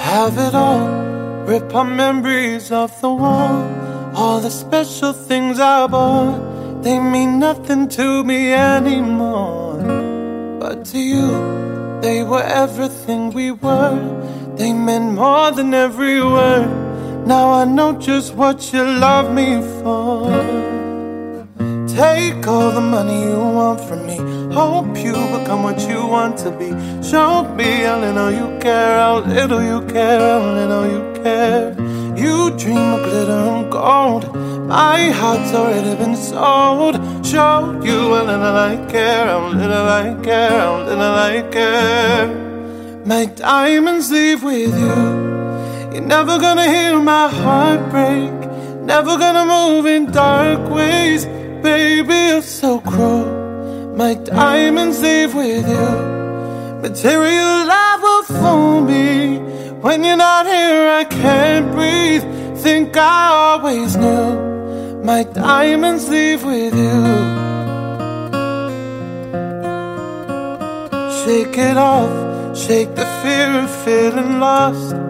Have it all, rip our memories off the wall. All the special things I bought, they mean nothing to me anymore. But to you, they were everything we were. They meant more than every word. Now I know just what you love me for. Take all the money you want from me. Hope you become what you want to be. Show me how little you care, how little you care, how little you care. You dream of glitter and gold. My heart's already been sold. Show you how little I care, how little I care, how little I care. My diamonds leave with you. You're never gonna hear my heart break. Never gonna move in dark ways. Baby, you're so cruel. My diamonds leave with you. Material love will fool me. When you're not here, I can't breathe. Think I always knew. My diamonds leave with you. Shake it off, shake the fear of feeling lost.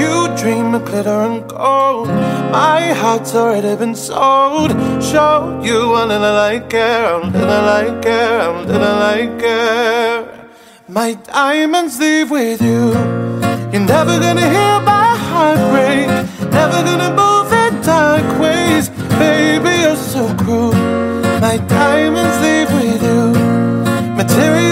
You dream of glitter and gold. My heart's already been sold. Show you how little care, how little care, how little like care. My diamonds leave with you. You're never gonna hear my heart break. Never gonna move in dark ways. Baby, you're so cruel. My diamonds leave with you. Material